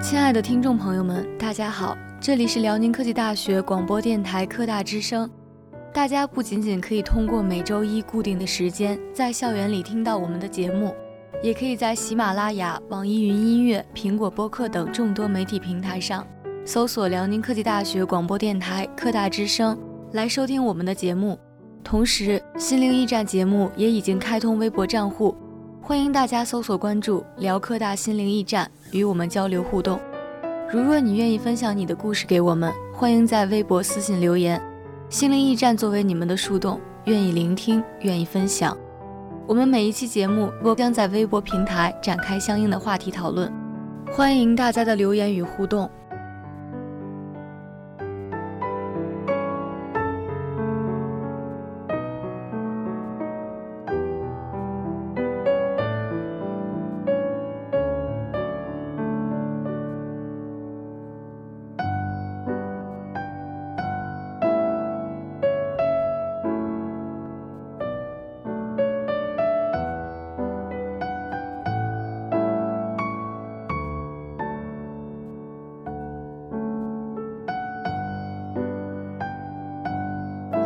亲爱的听众朋友们，大家好，这里是辽宁科技大学广播电台科大之声。大家不仅仅可以通过每周一固定的时间在校园里听到我们的节目，也可以在喜马拉雅、网易云音乐、苹果播客等众多媒体平台上搜索辽宁科技大学广播电台科大之声来收听我们的节目。同时，心灵驿站节目也已经开通微博账户，欢迎大家搜索关注“辽科大心灵驿站”，与我们交流互动。如若你愿意分享你的故事给我们，欢迎在微博私信留言。心灵驿站作为你们的树洞，愿意聆听，愿意分享。我们每一期节目都将在微博平台展开相应的话题讨论，欢迎大家的留言与互动。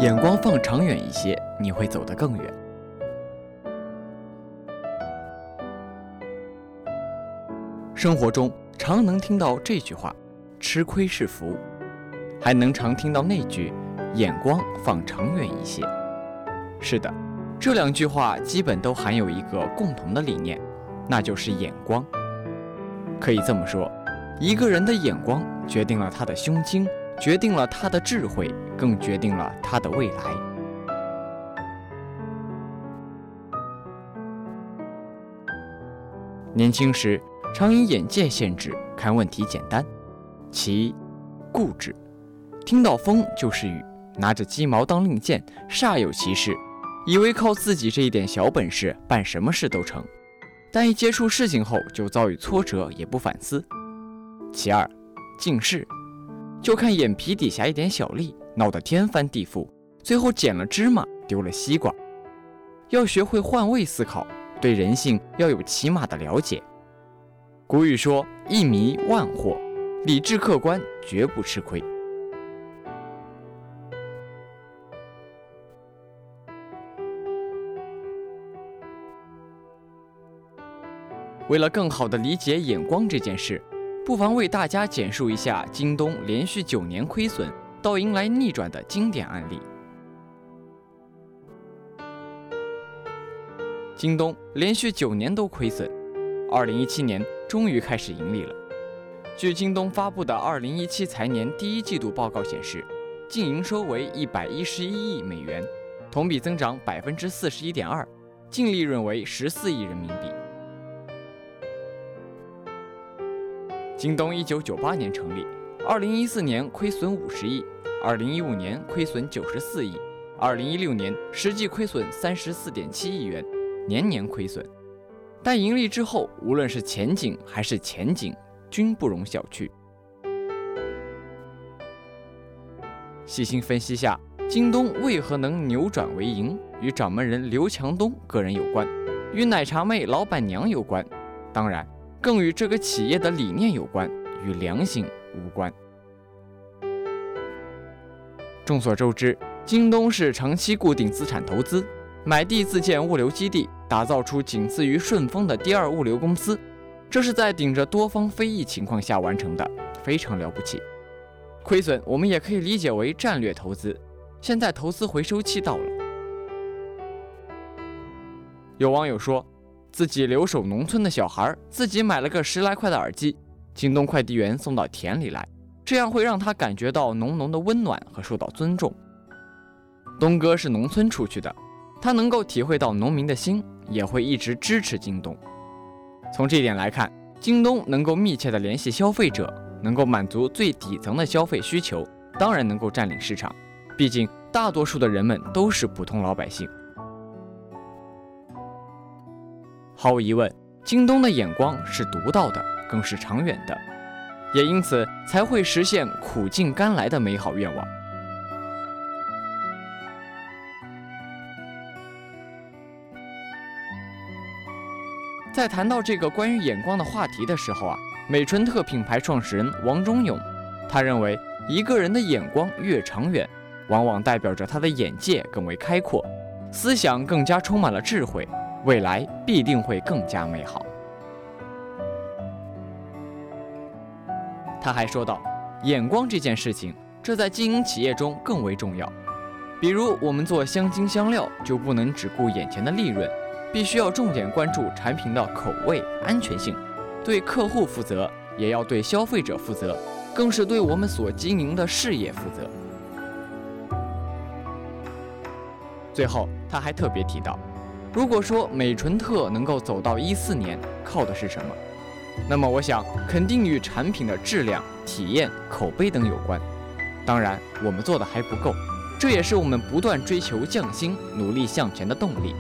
眼光放长远一些，你会走得更远。生活中常能听到这句话：“吃亏是福”，还能常听到那句：“眼光放长远一些”。是的，这两句话基本都含有一个共同的理念，那就是眼光。可以这么说，一个人的眼光决定了他的胸襟。决定了他的智慧，更决定了他的未来。年轻时常以眼界限制，看问题简单。其一，固执，听到风就是雨，拿着鸡毛当令箭，煞有其事，以为靠自己这一点小本事办什么事都成。但一接触事情后，就遭遇挫折，也不反思。其二，近视。就看眼皮底下一点小利，闹得天翻地覆，最后捡了芝麻丢了西瓜。要学会换位思考，对人性要有起码的了解。古语说：“一迷万惑，理智客观绝不吃亏。”为了更好的理解眼光这件事。不妨为大家简述一下京东连续九年亏损到迎来逆转的经典案例。京东连续九年都亏损，二零一七年终于开始盈利了。据京东发布的二零一七财年第一季度报告显示，净营收为一百一十一亿美元，同比增长百分之四十一点二，净利润为十四亿人民币。京东一九九八年成立，二零一四年亏损五十亿，二零一五年亏损九十四亿，二零一六年实际亏损三十四点七亿元，年年亏损。但盈利之后，无论是前景还是前景，均不容小觑。细心分析下，京东为何能扭转为盈，与掌门人刘强东个人有关，与奶茶妹老板娘有关，当然。更与这个企业的理念有关，与良心无关。众所周知，京东是长期固定资产投资，买地自建物流基地，打造出仅次于顺丰的第二物流公司，这是在顶着多方非议情况下完成的，非常了不起。亏损我们也可以理解为战略投资，现在投资回收期到了。有网友说。自己留守农村的小孩，自己买了个十来块的耳机，京东快递员送到田里来，这样会让他感觉到浓浓的温暖和受到尊重。东哥是农村出去的，他能够体会到农民的心，也会一直支持京东。从这一点来看，京东能够密切的联系消费者，能够满足最底层的消费需求，当然能够占领市场。毕竟大多数的人们都是普通老百姓。毫无疑问，京东的眼光是独到的，更是长远的，也因此才会实现苦尽甘来的美好愿望。在谈到这个关于眼光的话题的时候啊，美纯特品牌创始人王忠勇，他认为一个人的眼光越长远，往往代表着他的眼界更为开阔，思想更加充满了智慧，未来必定会更加美好。他还说道：“眼光这件事情，这在经营企业中更为重要。比如我们做香精香料，就不能只顾眼前的利润，必须要重点关注产品的口味安全性，对客户负责，也要对消费者负责，更是对我们所经营的事业负责。”最后，他还特别提到，如果说美纯特能够走到一四年，靠的是什么？那么我想，肯定与产品的质量、体验、口碑等有关。当然，我们做的还不够，这也是我们不断追求匠心、努力向前的动力。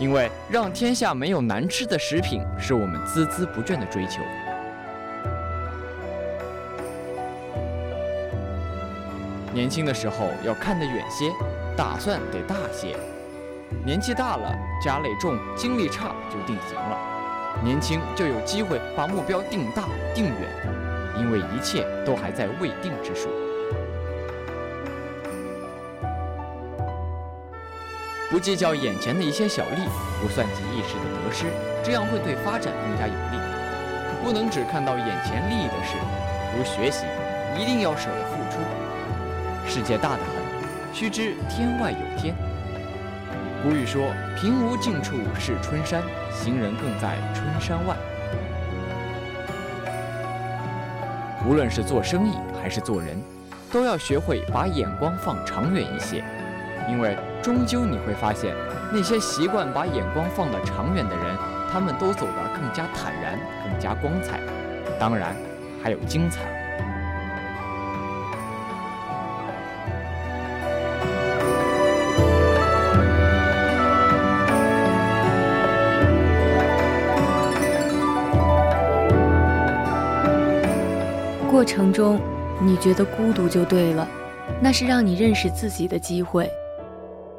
因为让天下没有难吃的食品，是我们孜孜不倦的追求。年轻的时候要看得远些，打算得大些；年纪大了，家累重，精力差，就定型了。年轻就有机会把目标定大定远，因为一切都还在未定之数。不计较眼前的一些小利，不算计一时的得失，这样会对发展更加有利。不能只看到眼前利益的事，如学习，一定要舍得付出。世界大得很，须知天外有天。古语说：“平无尽处是春山，行人更在春山外。”无论是做生意还是做人，都要学会把眼光放长远一些，因为终究你会发现，那些习惯把眼光放得长远的人，他们都走得更加坦然，更加光彩，当然还有精彩。过程中，你觉得孤独就对了，那是让你认识自己的机会；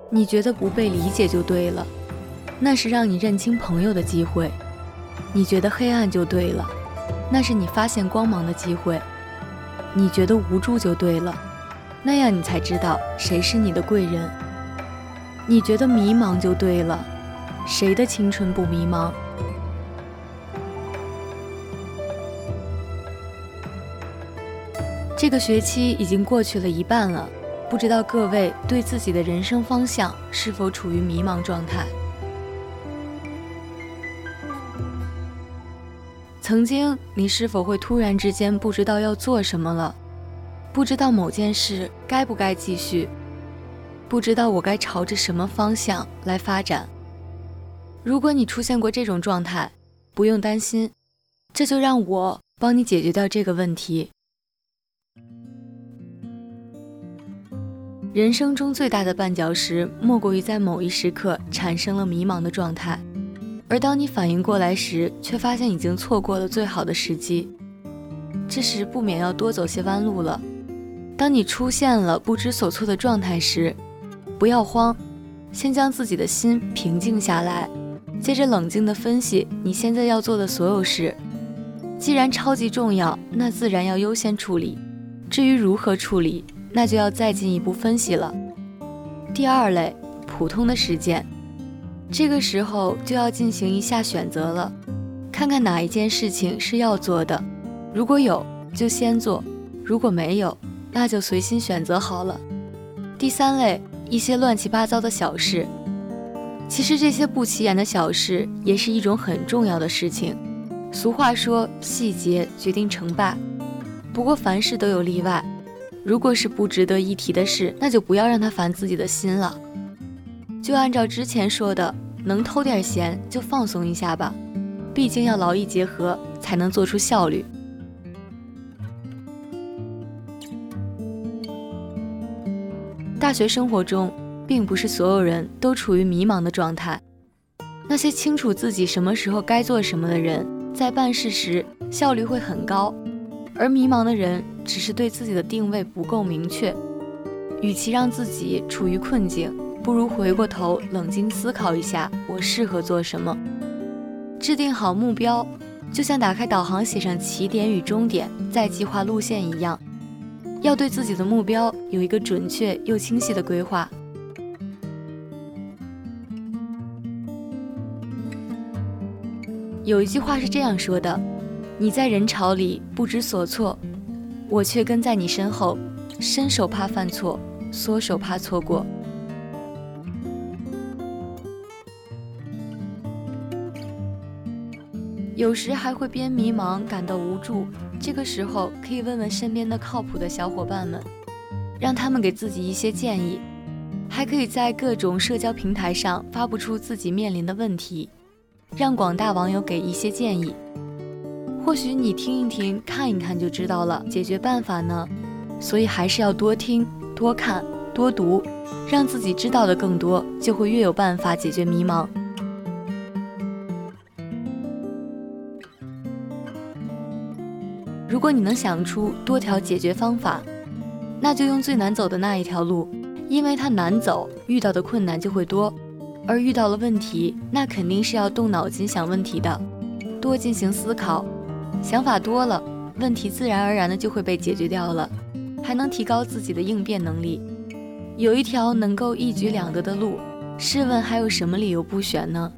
你觉得不被理解就对了，那是让你认清朋友的机会；你觉得黑暗就对了，那是你发现光芒的机会；你觉得无助就对了，那样你才知道谁是你的贵人；你觉得迷茫就对了，谁的青春不迷茫？这个学期已经过去了一半了，不知道各位对自己的人生方向是否处于迷茫状态？曾经，你是否会突然之间不知道要做什么了？不知道某件事该不该继续？不知道我该朝着什么方向来发展？如果你出现过这种状态，不用担心，这就让我帮你解决掉这个问题。人生中最大的绊脚石，莫过于在某一时刻产生了迷茫的状态，而当你反应过来时，却发现已经错过了最好的时机。这时不免要多走些弯路了。当你出现了不知所措的状态时，不要慌，先将自己的心平静下来，接着冷静地分析你现在要做的所有事。既然超级重要，那自然要优先处理。至于如何处理，那就要再进一步分析了。第二类，普通的事件，这个时候就要进行一下选择了，看看哪一件事情是要做的，如果有就先做，如果没有，那就随心选择好了。第三类，一些乱七八糟的小事，其实这些不起眼的小事也是一种很重要的事情。俗话说，细节决定成败，不过凡事都有例外。如果是不值得一提的事，那就不要让他烦自己的心了。就按照之前说的，能偷点闲就放松一下吧，毕竟要劳逸结合才能做出效率。大学生活中，并不是所有人都处于迷茫的状态。那些清楚自己什么时候该做什么的人，在办事时效率会很高。而迷茫的人只是对自己的定位不够明确，与其让自己处于困境，不如回过头冷静思考一下，我适合做什么，制定好目标，就像打开导航，写上起点与终点，再计划路线一样，要对自己的目标有一个准确又清晰的规划。有一句话是这样说的：“你在人潮里不知所措，我却跟在你身后，伸手怕犯错，缩手怕错过。”有时还会边迷茫感到无助，这个时候可以问问身边的靠谱的小伙伴们，让他们给自己一些建议，还可以在各种社交平台上发布出自己面临的问题。让广大网友给一些建议，或许你听一听、看一看就知道了解决办法呢。所以还是要多听、多看、多读，让自己知道的更多，就会越有办法解决迷茫。如果你能想出多条解决方法，那就用最难走的那一条路，因为它难走，遇到的困难就会多。而遇到了问题，那肯定是要动脑筋想问题的，多进行思考，想法多了，问题自然而然的就会被解决掉了，还能提高自己的应变能力。有一条能够一举两得的路，试问还有什么理由不选呢？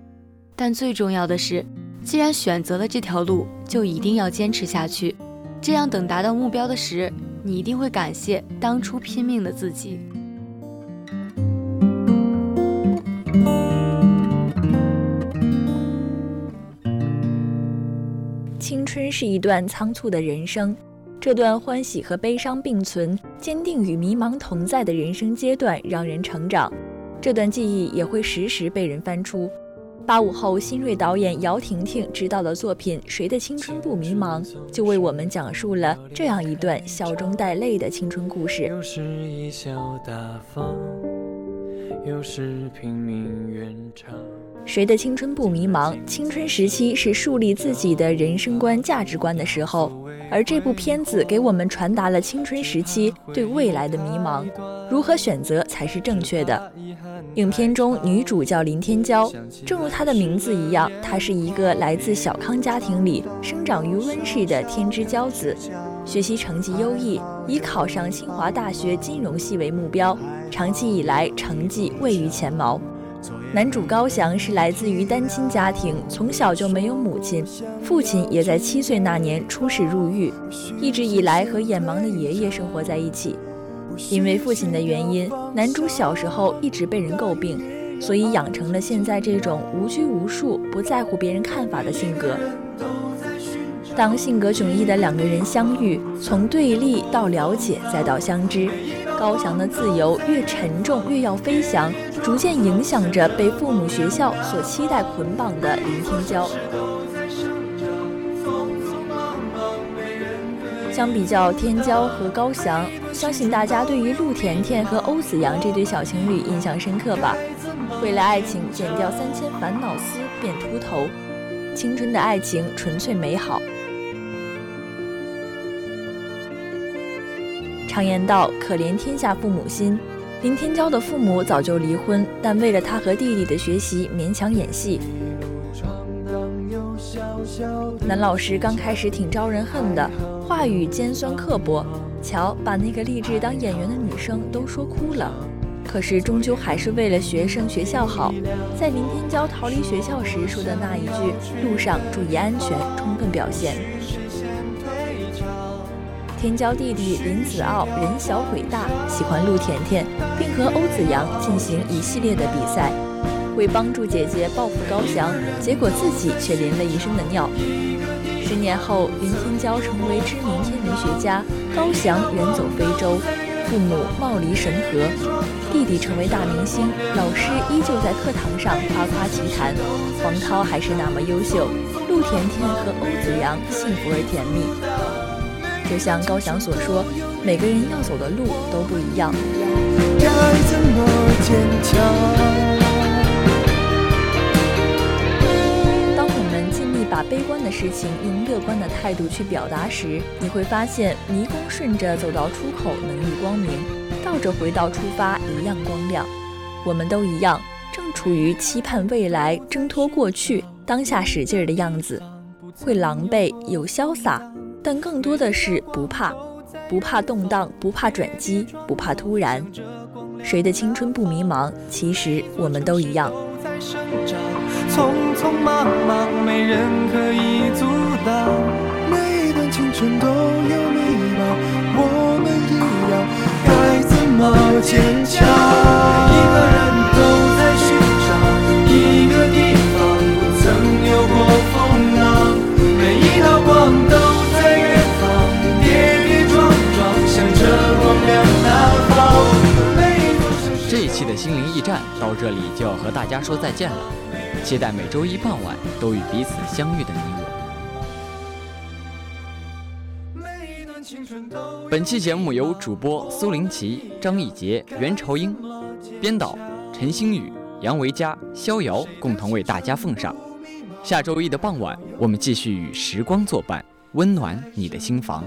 但最重要的是，既然选择了这条路，就一定要坚持下去，这样等达到目标的时，你一定会感谢当初拼命的自己。青春是一段仓促的人生，这段欢喜和悲伤并存、坚定与迷茫同在的人生阶段让人成长。这段记忆也会时时被人翻出。八五后新锐导演姚婷婷执导的作品《谁的青春不迷茫》，就为我们讲述了这样一段笑中带泪的青春故事。又是拼命远长。谁的青春不迷茫？青春时期是树立自己的人生观、价值观的时候，而这部片子给我们传达了青春时期对未来的迷茫，如何选择才是正确的。影片中女主叫林天骄，正如她的名字一样，她是一个来自小康家庭里生长于温室的天之骄子，学习成绩优异，以考上清华大学金融系为目标。长期以来，成绩位于前茅。男主高翔是来自于单亲家庭，从小就没有母亲，父亲也在七岁那年出事入狱，一直以来和眼盲的爷爷生活在一起。因为父亲的原因，男主小时候一直被人诟病，所以养成了现在这种无拘无束、不在乎别人看法的性格。当性格迥异的两个人相遇，从对立到了解，再到相知。高翔的自由越沉重，越要飞翔，逐渐影响着被父母、学校所期待捆绑的林天骄。相比较天骄和高翔，相信大家对于陆甜甜和欧子阳这对小情侣印象深刻吧？为了爱情剪掉三千烦恼丝变秃头，青春的爱情纯粹美好。常言道：“可怜天下父母心。”林天骄的父母早就离婚，但为了他和弟弟的学习，勉强演戏。男老师刚开始挺招人恨的，话语尖酸刻薄，瞧，把那个立志当演员的女生都说哭了。可是终究还是为了学生学校好，在林天骄逃离学校时说的那一句“路上注意安全”，充分表现。天骄弟弟林子傲人小鬼大，喜欢陆甜甜，并和欧子阳进行一系列的比赛。为帮助姐姐报复高翔，结果自己却淋了一身的尿。十年后，林天骄成为知名天文学家，高翔远走非洲，父母貌离神合，弟弟成为大明星，老师依旧在课堂上夸夸其谈，黄涛还是那么优秀，陆甜甜和欧子阳幸福而甜蜜。就像高翔所说，每个人要走的路都不一样。当我们尽力把悲观的事情用乐观的态度去表达时，你会发现迷宫顺着走到出口能遇光明，倒着回到出发一样光亮。我们都一样，正处于期盼未来、挣脱过去、当下使劲儿的样子。会狼狈，有潇洒，但更多的是不怕，不怕动荡，不怕转机，不怕突然。谁的青春不迷茫？其实我们都一样。匆匆忙忙，没人可以阻挡。每一段青春都有迷茫，我们一样，该怎么坚强？心灵驿站到这里就要和大家说再见了。期待每周一傍晚都与彼此相遇的你我。本期节目由主播苏林奇、张艺杰、袁朝英，编导陈星宇、杨维佳、逍遥共同为大家奉上。下周一的傍晚，我们继续与时光作伴，温暖你的心房。